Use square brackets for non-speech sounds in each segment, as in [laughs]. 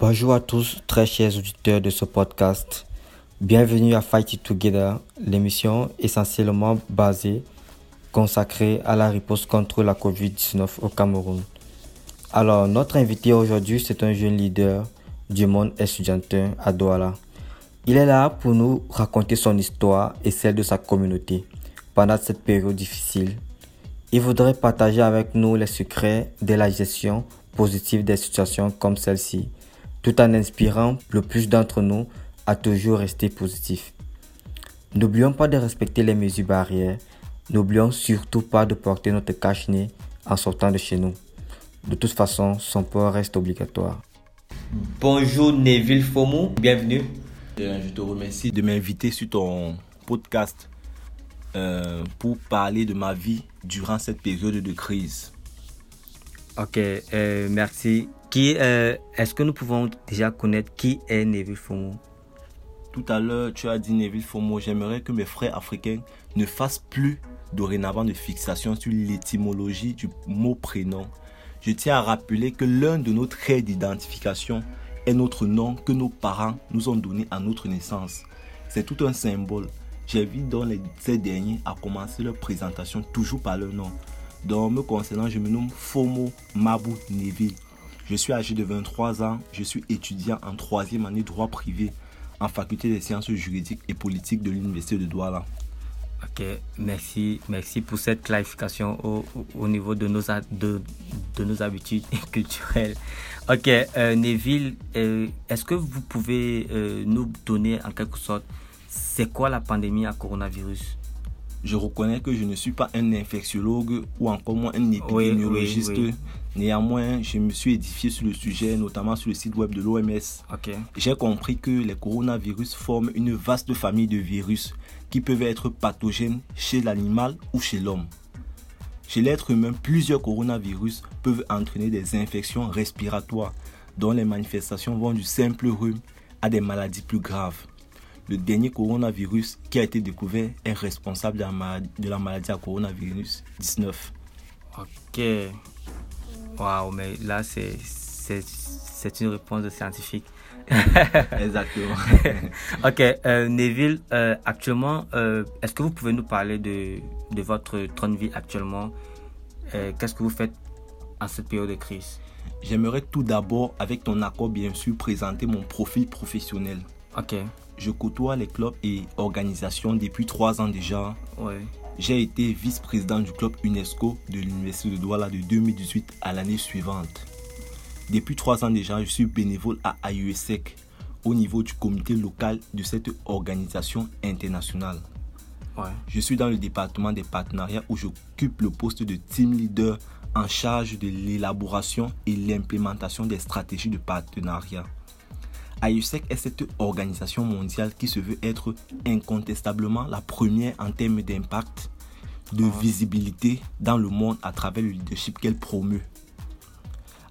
Bonjour à tous, très chers auditeurs de ce podcast. Bienvenue à Fight It Together, l'émission essentiellement basée, consacrée à la réponse contre la COVID-19 au Cameroun. Alors, notre invité aujourd'hui, c'est un jeune leader du monde étudiantin à Douala. Il est là pour nous raconter son histoire et celle de sa communauté pendant cette période difficile. Il voudrait partager avec nous les secrets de la gestion positive des situations comme celle-ci tout en inspirant le plus d'entre nous à toujours rester positif. N'oublions pas de respecter les mesures barrières. N'oublions surtout pas de porter notre cache-nez en sortant de chez nous. De toute façon, son port reste obligatoire. Bonjour Neville Fomo, bienvenue. Euh, je te remercie de m'inviter sur ton podcast euh, pour parler de ma vie durant cette période de crise. Ok, euh, merci. Qui, euh, est-ce que nous pouvons déjà connaître qui est Neville Fomo? Tout à l'heure, tu as dit Neville Fomo. J'aimerais que mes frères africains ne fassent plus dorénavant de fixation sur l'étymologie du mot prénom. Je tiens à rappeler que l'un de nos traits d'identification est notre nom que nos parents nous ont donné à notre naissance. C'est tout un symbole. J'invite donc les, ces derniers à commencer leur présentation toujours par leur nom. Donc, me concernant, je me nomme Fomo Mabou Neville. Je suis âgé de 23 ans, je suis étudiant en troisième année droit privé en faculté des sciences juridiques et politiques de l'université de Douala. Ok, merci, merci pour cette clarification au, au niveau de nos, de nos habitudes [laughs] culturelles. Ok, euh, Neville, euh, est-ce que vous pouvez euh, nous donner en quelque sorte, c'est quoi la pandémie à coronavirus? Je reconnais que je ne suis pas un infectiologue ou encore moins un épidémiologiste. Néanmoins, je me suis édifié sur le sujet, notamment sur le site web de l'OMS. J'ai compris que les coronavirus forment une vaste famille de virus qui peuvent être pathogènes chez l'animal ou chez l'homme. Chez l'être humain, plusieurs coronavirus peuvent entraîner des infections respiratoires dont les manifestations vont du simple rhume à des maladies plus graves le dernier coronavirus qui a été découvert est responsable de la maladie, de la maladie à coronavirus 19. Ok. Waouh, mais là, c'est, c'est, une réponse de scientifique. [laughs] Exactement. [laughs] ok, euh, Neville, euh, actuellement, euh, est-ce que vous pouvez nous parler de, de votre train de vie actuellement? Qu'est-ce que vous faites en cette période de crise? J'aimerais tout d'abord, avec ton accord bien sûr, présenter mon profil professionnel. Ok je côtoie les clubs et organisations depuis trois ans déjà. J'ai été vice-président du club UNESCO de l'Université de Douala de 2018 à l'année suivante. Depuis trois ans déjà, je suis bénévole à AUSEC au niveau du comité local de cette organisation internationale. Je suis dans le département des partenariats où j'occupe le poste de team leader en charge de l'élaboration et l'implémentation des stratégies de partenariat. AUSEC est cette organisation mondiale qui se veut être incontestablement la première en termes d'impact, de ah. visibilité dans le monde à travers le leadership qu'elle promeut.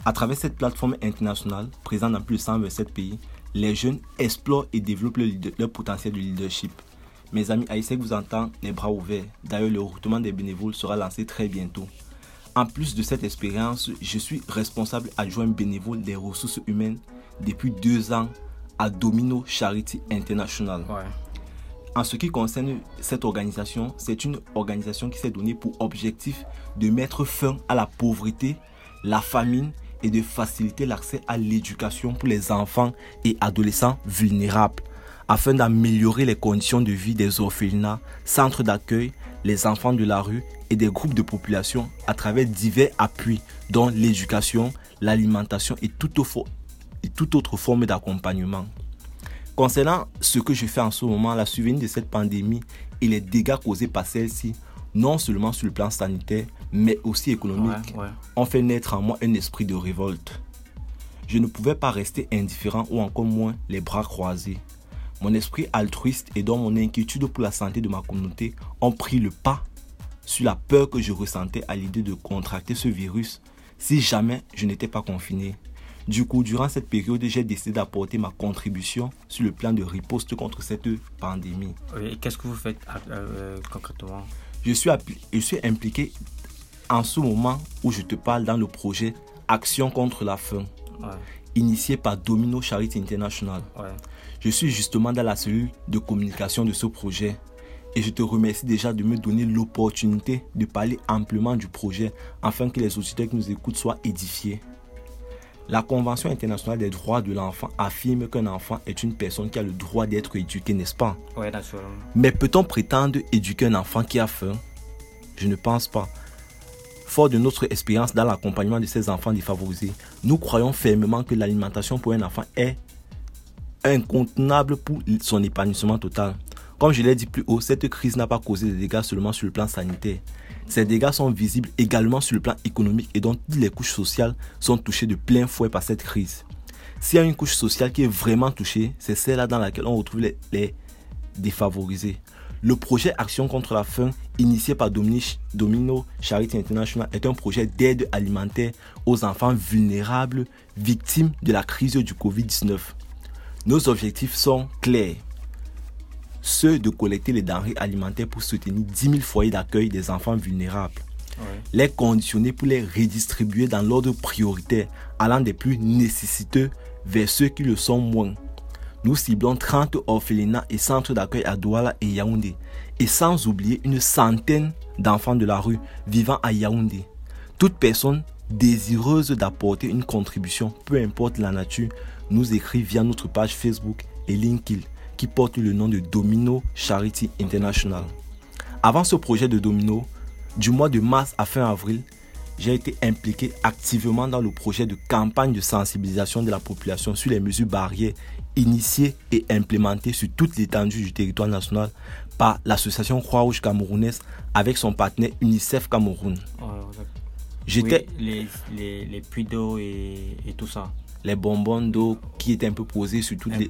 À travers cette plateforme internationale, présente dans plus de 127 pays, les jeunes explorent et développent leur, potentiel de leadership. Mes amis, AISEC vous entend les bras ouverts. D'ailleurs, le recrutement des bénévoles sera lancé très bientôt. En plus de cette expérience, je suis responsable adjoint bénévole des ressources humaines depuis deux ans à Domino Charity International. En ce qui concerne cette organisation, c'est une organisation qui s'est donnée pour objectif de mettre fin à la pauvreté, la famine et de faciliter l'accès à l'éducation pour les enfants et adolescents vulnérables afin d'améliorer les conditions de vie des orphelinats, centres d'accueil, les enfants de la rue et des groupes de population à travers divers appuis dont l'éducation, l'alimentation et toute et toute autre forme d'accompagnement. Concernant ce que je fais en ce moment, la souvenir de cette pandémie et les dégâts causés par celle-ci, non seulement sur le plan sanitaire, mais aussi économique, ont fait naître en moi un esprit de révolte. Je ne pouvais pas rester indifférent ou encore moins les bras croisés. Mon esprit altruiste et donc mon inquiétude pour la santé de ma communauté ont pris le pas sur la peur que je ressentais à l'idée de contracter ce virus si jamais je n'étais pas confiné. Du coup, durant cette période, j'ai décidé d'apporter ma contribution sur le plan de riposte contre cette pandémie. Et qu'est-ce que vous faites euh, concrètement? Je suis, je suis impliqué en ce moment où je te parle dans le projet Action contre la faim, initié par Domino Charity International. Je suis justement dans la cellule de communication de ce projet et je te remercie déjà de me donner l'opportunité de parler amplement du projet afin que les auditeurs qui nous écoutent soient édifiés. La Convention internationale des droits de l'enfant affirme qu'un enfant est une personne qui a le droit d'être éduqué, n'est-ce pas? Oui, naturellement. Mais peut-on prétendre éduquer un enfant qui a faim? Je ne pense pas. Fort de notre expérience dans l'accompagnement de ces enfants défavorisés, nous croyons fermement que l'alimentation pour un enfant est incontournable pour son épanouissement total. Comme je l'ai dit plus haut, cette crise n'a pas causé des dégâts seulement sur le plan sanitaire. Ces dégâts sont visibles également sur le plan économique et donc toutes les couches sociales sont touchées de plein fouet par cette crise. S'il y a une couche sociale qui est vraiment touchée, c'est celle-là dans laquelle on retrouve les, défavorisés. Le projet Action contre la faim, initié par Domino Charity International, est un projet d'aide alimentaire aux enfants vulnérables victimes de la crise du Covid-19. Nos objectifs sont clairs ceux de collecter les denrées alimentaires pour soutenir 10 000 foyers d'accueil des enfants vulnérables. Les conditionner pour les redistribuer dans l'ordre prioritaire, allant des plus nécessiteux vers ceux qui le sont moins. Nous ciblons 30 orphelinats et centres d'accueil à Douala et Yaoundé, et sans oublier une centaine d'enfants de la rue vivant à Yaoundé. Toute personne désireuse d'apporter une contribution, peu importe la nature, nous écrit via notre page Facebook et LinkedIn qui porte le nom de Domino Charity International. Avant ce projet de Domino, du mois de mars à fin avril, j'ai été impliqué activement dans le projet de campagne de sensibilisation de la population sur les mesures barrières initiées et implémentées sur toute l'étendue du territoire national par l'association Croix-Rouge camerounaise avec son partenaire UNICEF Cameroun. J'étais les, les, puits d'eau et, tout ça. Les bonbons d'eau qui étaient un peu posés sur toutes les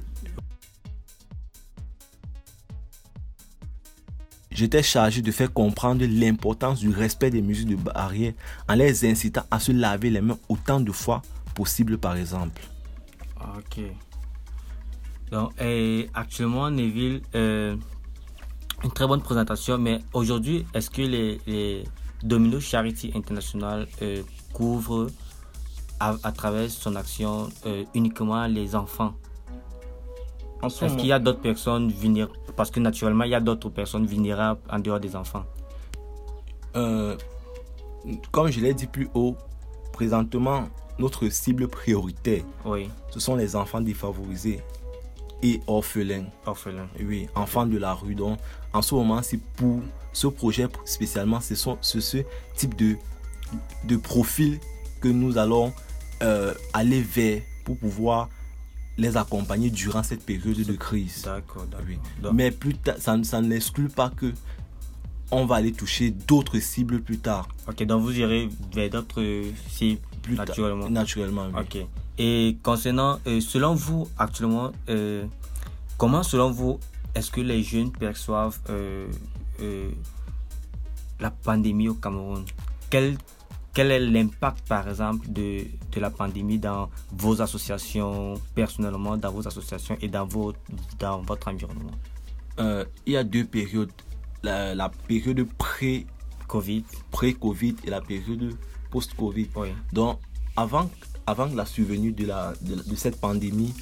J'étais chargé de faire comprendre l'importance du respect des mesures de barrière en les incitant à se laver les mains autant de fois possible par exemple. Ok. Donc, actuellement, Neville, euh, une très bonne présentation, mais aujourd'hui, est-ce que les, Domino Charity International euh, couvrent à, travers son action euh, uniquement les enfants? Est-ce qu'il y a d'autres personnes vulnérables Parce que naturellement, il y a d'autres personnes vulnérables en dehors des enfants? Euh, comme je l'ai dit plus haut, présentement, notre cible prioritaire, oui. ce sont les enfants défavorisés et orphelins. Orphelins. Oui, enfants de la rue. Donc, en ce moment, c'est pour ce projet spécialement, ce sont ce, type de, de profil que nous allons euh, aller vers pour pouvoir les accompagner durant cette période de crise. D'accord, Mais plus ça, ça n'exclut pas que on va aller toucher d'autres cibles plus tard. Ok, donc vous irez vers d'autres cibles plus naturellement. Naturellement, oui. Ok. Et concernant, euh, selon vous, actuellement, euh, comment selon vous, est-ce que les jeunes perçoivent euh, la pandémie au Cameroun? Quel quel est l'impact, par exemple, de, de, la pandémie dans vos associations, personnellement, dans vos associations et dans, vos, dans votre environnement? Euh, Il y a deux périodes. La, période pré-Covid pré-COVID et la période post-Covid. Donc, avant, avant la survenue de, la, de, cette pandémie,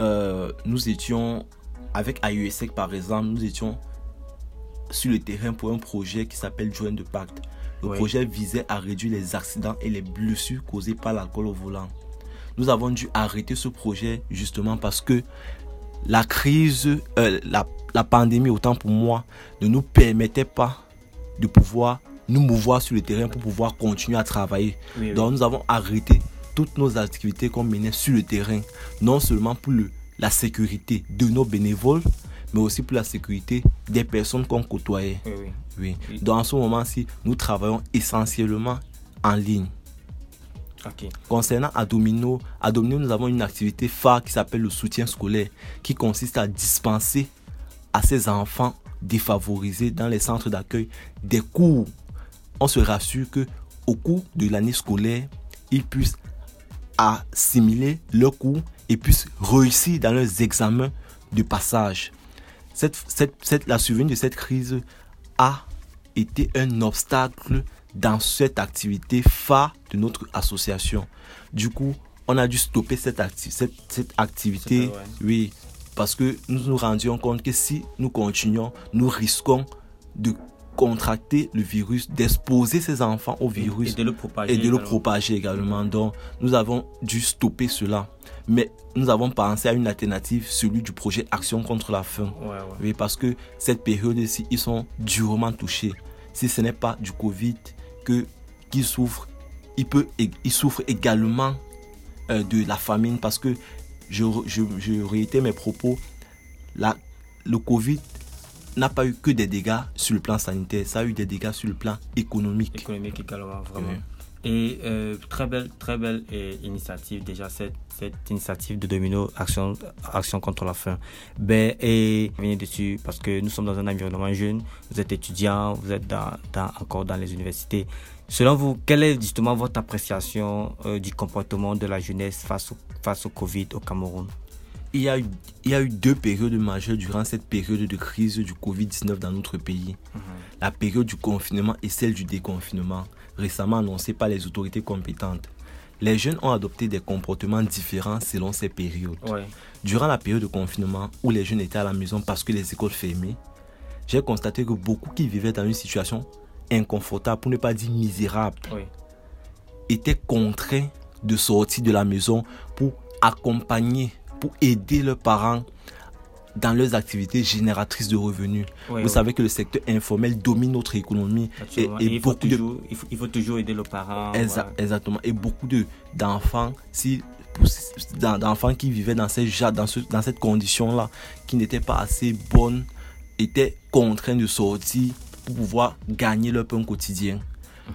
euh, nous étions, avec AUSEC par exemple, nous étions sur le terrain pour un projet qui s'appelle Joint de Pacte. Le projet visait à réduire les accidents et les blessures causées par l'alcool au volant. Nous avons dû arrêter ce projet justement parce que la crise, euh, la, pandémie, autant pour moi, ne nous permettait pas de pouvoir nous mouvoir sur le terrain pour pouvoir continuer à travailler. Donc nous avons arrêté toutes nos activités qu'on menait sur le terrain, non seulement pour le, la sécurité de nos bénévoles, mais aussi pour la sécurité des personnes qu'on côtoyait. Oui, oui. Dans ce moment-ci, nous travaillons essentiellement en ligne. Concernant Adomino, Adomino, nous avons une activité phare qui s'appelle le soutien scolaire, qui consiste à dispenser à ces enfants défavorisés dans les centres d'accueil des cours. On se rassure que au cours de l'année scolaire, ils puissent assimiler leurs cours et puissent réussir dans leurs examens de passage cette, la survenue de cette crise a été un obstacle dans cette activité phare de notre association. Du coup, on a dû stopper cette, cette, cette activité. Oui, parce que nous nous rendions compte que si nous continuons, nous risquons de contracter le virus, d'exposer ses enfants au virus et de le propager, et de le propager également. Donc, nous avons dû stopper cela. Mais nous avons pensé à une alternative, celui du projet Action contre la faim. Oui, parce que cette période-ci, ils sont durement touchés. Si ce n'est pas du Covid que qu'ils souffrent, ils, peuvent, ils souffrent également euh, de la famine parce que je, je, je réitère mes propos. La, le Covid n'a pas eu que des dégâts sur le plan sanitaire, ça a eu des dégâts sur le plan économique. Économique également, vraiment. Et euh, très belle, très belle euh, initiative déjà cette, cette initiative de Domino Action, Action contre la faim. Ben et venir dessus parce que nous sommes dans un environnement jeune. Vous êtes étudiant, vous êtes dans, encore dans les universités. Selon vous, quelle est justement votre appréciation euh, du comportement de la jeunesse face au, face au Covid au Cameroun? Il y, a eu, il y a eu deux périodes majeures durant cette période de crise du Covid-19 dans notre pays. Mhm. La période du confinement et celle du déconfinement, récemment annoncée par les autorités compétentes. Les jeunes ont adopté des comportements différents selon ces périodes. Durant la période de confinement, où les jeunes étaient à la maison parce que les écoles fermaient, j'ai constaté que beaucoup qui vivaient dans une situation inconfortable, pour ne pas dire misérable, étaient contraints de sortir de la maison pour accompagner pour aider leurs parents dans leurs activités génératrices de revenus. Vous savez que le secteur informel domine notre économie. Et, il, faut toujours, il, faut, toujours aider les parents. Exactement. Et beaucoup d'enfants, si, d'enfants qui vivaient dans, ces, dans, ce, dans cette condition-là, qui n'étaient pas assez bonnes, étaient contraints de sortir pour pouvoir gagner leur pain quotidien.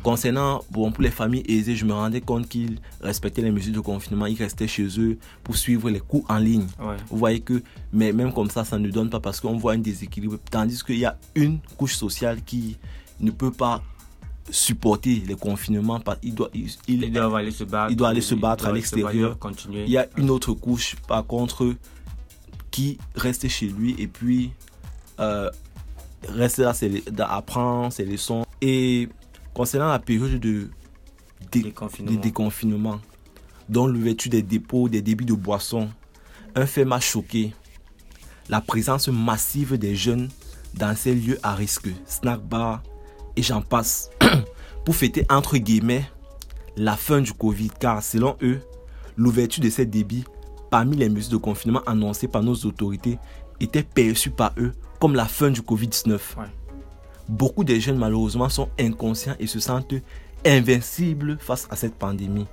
Concernant, bon, pour les familles aisées, je me rendais compte qu'ils respectaient les mesures de confinement, ils restaient chez eux pour suivre les cours en ligne. Vous voyez que, mais même comme ça, ça ne donne pas parce qu'on voit un déséquilibre. Tandis qu'il y a une couche sociale qui ne peut pas supporter les confinements. Il doit, il, doit aller se battre, il doit aller se battre à l'extérieur. Il y a une autre couche, par contre, qui reste chez lui et puis euh, reste là, apprendre ses leçons. Et Concernant la période de, déconfinement. dont l'ouverture des dépôts, des débits de boissons, un fait m'a choqué. La présence massive des jeunes dans ces lieux à risque, snack bar et j'en passe, [coughs] pour fêter entre guillemets la fin du Covid, car selon eux, l'ouverture de ces débits parmi les mesures de confinement annoncées par nos autorités était perçue par eux comme la fin du Covid-19. Beaucoup de jeunes malheureusement sont inconscients et se sentent invincibles face à cette pandémie.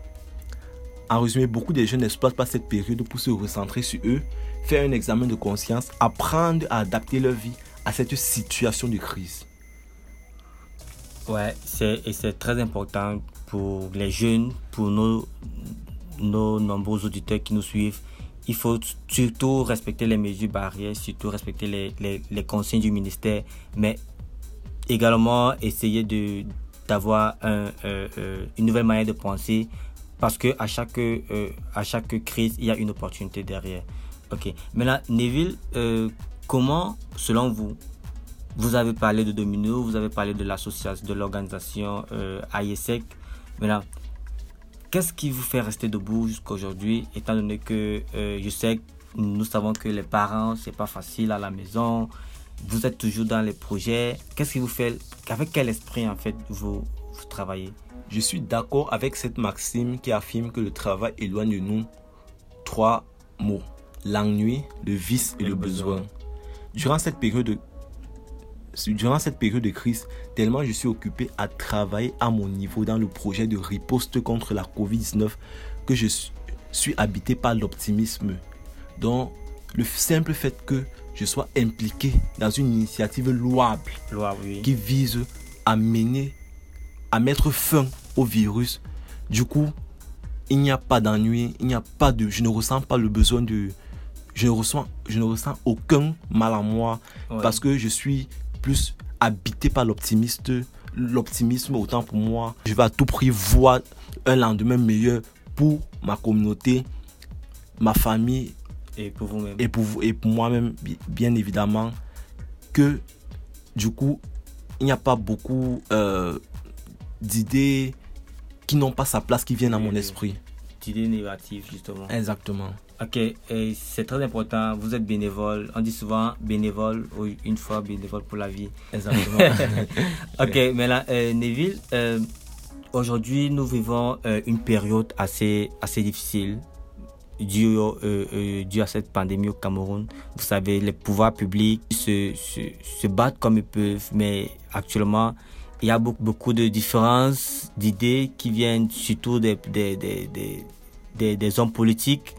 En résumé, beaucoup de jeunes n'exploitent pas cette période pour se recentrer sur eux, faire un examen de conscience, apprendre à adapter leur vie à cette situation de crise. Ouais, c'est, et c'est très important pour les jeunes, pour nos, nos nombreux auditeurs qui nous suivent. Il faut surtout respecter les mesures barrières, surtout respecter les, les, les consignes du ministère, mais également essayer de d'avoir euh, euh, une nouvelle manière de penser parce que à chaque euh, à chaque crise il y a une opportunité derrière. Ok. Maintenant Neville comment selon vous vous avez parlé de Domino vous avez parlé de l'association de l'organisation IESEC maintenant qu'est-ce qui vous fait rester debout jusqu'à aujourd'hui étant donné que je sais nous savons que les parents c'est pas facile à la maison vous êtes toujours dans les projets. Qu'est-ce qui vous fait, avec quel esprit en fait vous, travaillez? Je suis d'accord avec cette maxime qui affirme que le travail éloigne de nous trois mots l'ennui, le vice et le, besoin. Durant cette période de durant cette période de crise, tellement je suis occupé à travailler à mon niveau dans le projet de riposte contre la COVID-19 que je suis habité par l'optimisme. Donc, le simple fait que je sois impliqué dans une initiative louable qui vise à mener, à mettre fin au virus. Du coup, il n'y a pas d'ennui, il n'y a pas de, je ne ressens pas le besoin de, je ne ressens, je ne ressens aucun mal à moi parce que je suis plus habité par l'optimiste, l'optimisme autant pour moi. Je vais à tout prix voir un lendemain meilleur pour ma communauté, ma famille et pour vous-même. Et pour, et pour moi-même, bien évidemment, que du coup, il n'y a pas beaucoup euh, d'idées qui n'ont pas sa place, qui viennent à mon esprit. d'idées négatives, justement. Exactement. Ok, et c'est très important. Vous êtes bénévole. On dit souvent bénévole ou une fois bénévole pour la vie. Exactement. [laughs] ok, mais là, euh, Neville, euh, aujourd'hui, nous vivons euh, une période assez, assez difficile dû, dû, à cette pandémie au Cameroun. Vous savez, les pouvoirs publics se, se, battent comme ils peuvent, mais actuellement, il y a beaucoup, beaucoup de différences d'idées qui viennent surtout des, des, des, des, des hommes politiques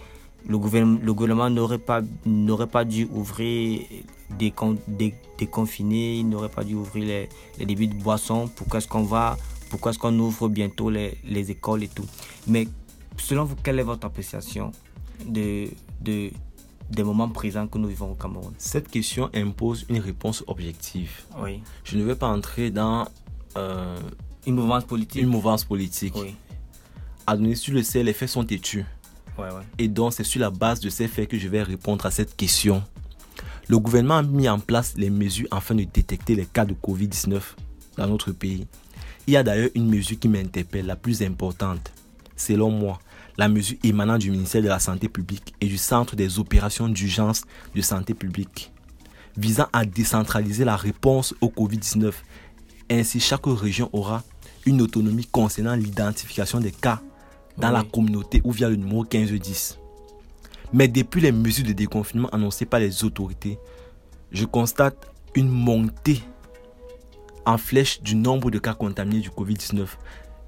le gouvernement, n'aurait pas, n'aurait pas dû ouvrir des, des, des confinés, il n'aurait pas dû ouvrir les, les débits de boissons. Pourquoi est-ce qu'on va, pourquoi est-ce qu'on ouvre bientôt les, les, écoles et tout? Mais selon vous, quelle est votre appréciation de, de, des moments présents que nous vivons au Cameroun Cette question impose une réponse objective. Oui. Je ne vais pas entrer dans euh, une mouvance politique. Une mouvance politique. Oui. Adonné, tu le sais, les faits sont têtus. Et donc, c'est sur la base de ces faits que je vais répondre à cette question. Le gouvernement a mis en place les mesures afin de détecter les cas de Covid-19 dans notre pays. Il y a d'ailleurs une mesure qui m'interpelle, la plus importante. Selon moi, la mesure émanant du ministère de la Santé publique et du Centre des opérations d'urgence de santé publique, visant à décentraliser la réponse au Covid-19. Ainsi, chaque région aura une autonomie concernant l'identification des cas dans la communauté ou via le numéro 1510. Mais depuis les mesures de déconfinement annoncées par les autorités, je constate une montée en flèche du nombre de cas contaminés du Covid-19.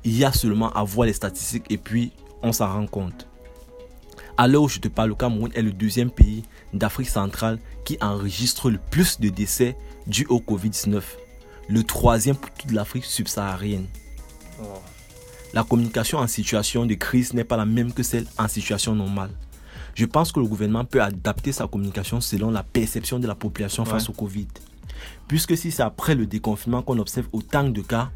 Il y a seulement à voir les statistiques et puis on s'en rend compte. À l'heure où je te parle, le Cameroun est le deuxième pays d'Afrique centrale qui enregistre le plus de décès dus au Covid-19. Le troisième pour toute l'Afrique subsaharienne. Oh la communication en situation de crise n'est pas la même que celle en situation normale. Je pense que le gouvernement peut adapter sa communication selon la perception de la population face au Covid. Puisque si c'est après le déconfinement qu'on observe autant de cas,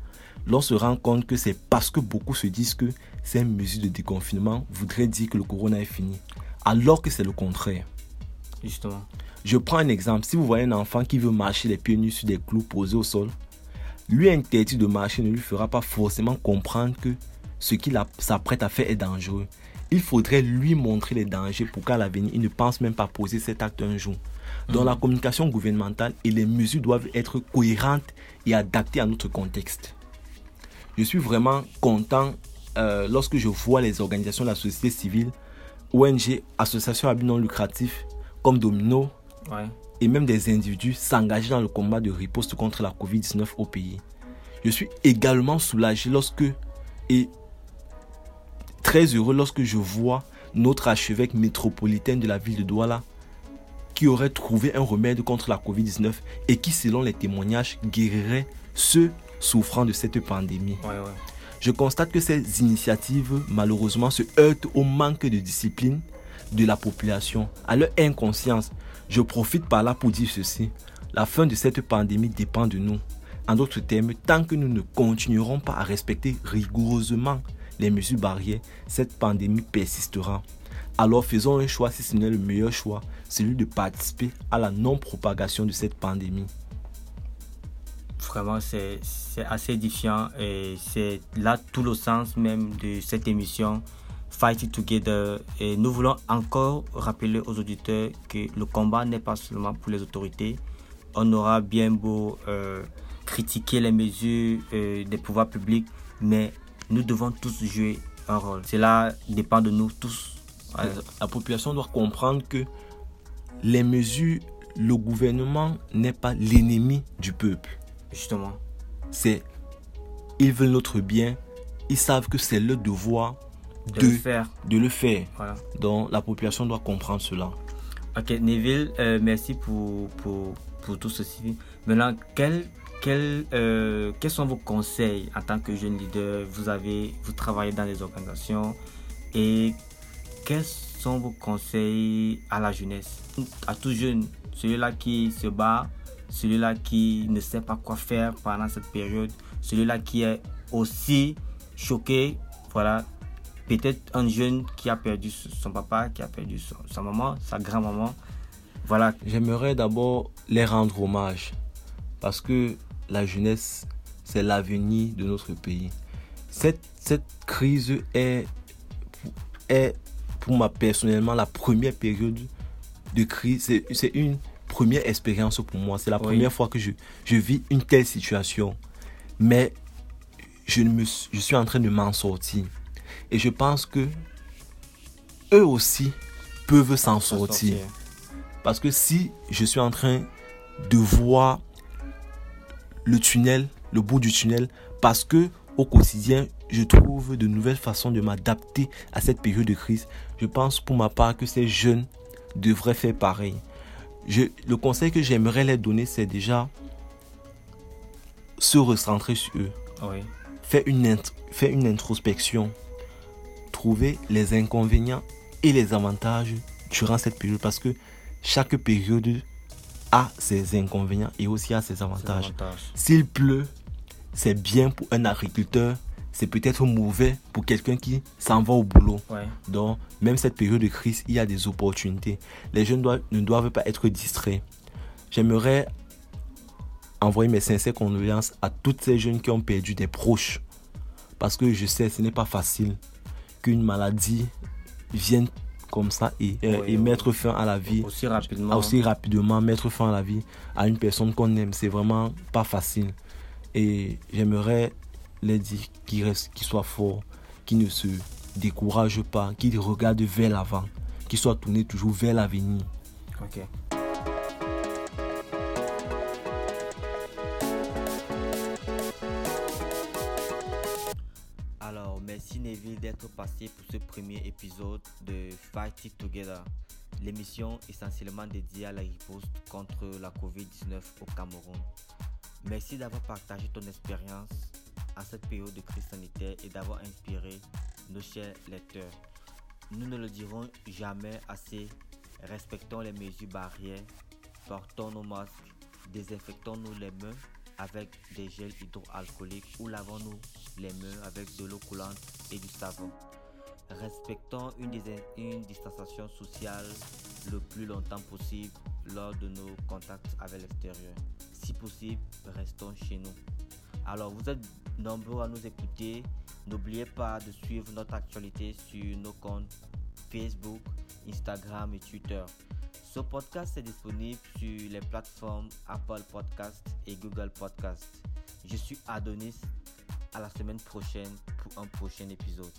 l'on se rend compte que c'est parce que beaucoup se disent que ces mesures de déconfinement voudraient dire que le corona est fini. Alors que c'est le contraire. Justement. Je prends un exemple. Si vous voyez un enfant qui veut marcher les pieds nus sur des clous posés au sol, lui interdit de marcher ne lui fera pas forcément comprendre que ce qu'il s'apprête à faire est dangereux. Il faudrait lui montrer les dangers pour qu'à l'avenir, il ne pense même pas poser cet acte un jour. Dans la mhm. communication gouvernementale et les mesures doivent être cohérentes et adaptées à notre contexte. Je suis vraiment content euh, lorsque je vois les organisations de la société civile, ONG, associations à but non lucratif, comme Domino, et même des individus s'engager dans le combat de riposte contre la COVID-19 au pays. Je suis également soulagé lorsque et très heureux lorsque je vois notre archevêque métropolitain de la ville de Douala qui aurait trouvé un remède contre la COVID-19 et qui, selon les témoignages, guérirait ceux souffrant de cette pandémie. Je constate que ces initiatives, malheureusement, se heurtent au manque de discipline de la population, à leur inconscience je profite par là pour dire ceci. La fin de cette pandémie dépend de nous. En d'autres termes, tant que nous ne continuerons pas à respecter rigoureusement les mesures barrières, cette pandémie persistera. Alors faisons un choix si ce n'est le meilleur choix, celui de participer à la non-propagation de cette pandémie. Vraiment, c'est assez édifiant et c'est là tout le sens même de cette émission. Fight It Together. Et nous voulons encore rappeler aux auditeurs que le combat n'est pas seulement pour les autorités. On aura bien beau euh, critiquer les mesures euh, des pouvoirs publics, mais nous devons tous jouer un rôle. Cela dépend de nous tous. La population doit comprendre que les mesures, le gouvernement n'est pas l'ennemi du peuple. Justement. C'est, ils veulent notre bien, ils savent que c'est leur devoir de, le faire. De le faire. Donc la population doit comprendre cela. Ok, Neville, euh, merci pour, pour, pour, tout ceci. Maintenant, quel, quel, euh, quels sont vos conseils en tant que jeune leader? Vous avez, vous travaillez dans des organisations et quels sont vos conseils à la jeunesse, à tout jeune, celui-là qui se bat, celui-là qui ne sait pas quoi faire pendant cette période, celui-là qui est aussi choqué, voilà, peut-être un jeune qui a perdu son papa, qui a perdu sa maman, sa grand-maman. Voilà. J'aimerais d'abord les rendre hommage parce que la jeunesse, c'est l'avenir de notre pays. Cette, cette crise est, est, pour moi personnellement, la première période de crise. C'est une première expérience pour moi. C'est la première fois que je, je vis une telle situation. Mais je, me, je suis en train de m'en sortir. Et je pense que eux aussi peuvent s'en sortir. Parce que si je suis en train de voir le tunnel, le bout du tunnel, parce que au quotidien, je trouve de nouvelles façons de m'adapter à cette période de crise. Je pense pour ma part que ces jeunes devraient faire pareil. Je, le conseil que j'aimerais leur donner, c'est déjà se recentrer sur eux. Faire, une, faire une introspection. Trouver les inconvénients et les avantages durant cette période. Parce que chaque période a ses inconvénients et aussi a ses avantages. S'il pleut, c'est bien pour un agriculteur, c'est peut-être mauvais pour quelqu'un qui s'en va au boulot. Donc, même cette période de crise, il y a des opportunités. Les jeunes ne doivent pas être distraits. J'aimerais envoyer mes sincères condoléances à toutes ces jeunes qui ont perdu des proches. Parce que je sais, ce n'est pas facile qu'une maladie vienne comme ça et, euh, mettre fin à la vie aussi rapidement. aussi rapidement mettre fin à la vie à une personne qu'on aime c'est vraiment pas facile et j'aimerais les dire qu'ils restent, qu'ils soient forts, qu'ils ne se découragent pas, qu'ils regardent vers l'avant, qu'ils soient tournés toujours vers l'avenir. Ok. Alors, merci Neville d'être passé pour ce premier épisode de Fight It Together, l'émission essentiellement dédiée à la riposte contre la COVID-19 au Cameroun. Merci d'avoir partagé ton expérience en cette période de crise sanitaire et d'avoir inspiré nos chers lecteurs. Nous ne le dirons jamais assez. Respectons les mesures barrières, portons nos masques, désinfectons-nous les mains avec des gels hydroalcooliques ou lavons-nous les mains avec de l'eau coulante et du savon. Respectons une, une distanciation sociale le plus longtemps possible lors de nos contacts avec l'extérieur. Si possible, restons chez nous. Alors, vous êtes nombreux à nous écouter. N'oubliez pas de suivre notre actualité sur nos comptes Facebook, Instagram et Twitter. Ce podcast est disponible sur les plateformes Apple Podcast et Google Podcast. Je suis Adonis. À la semaine prochaine pour un prochain épisode.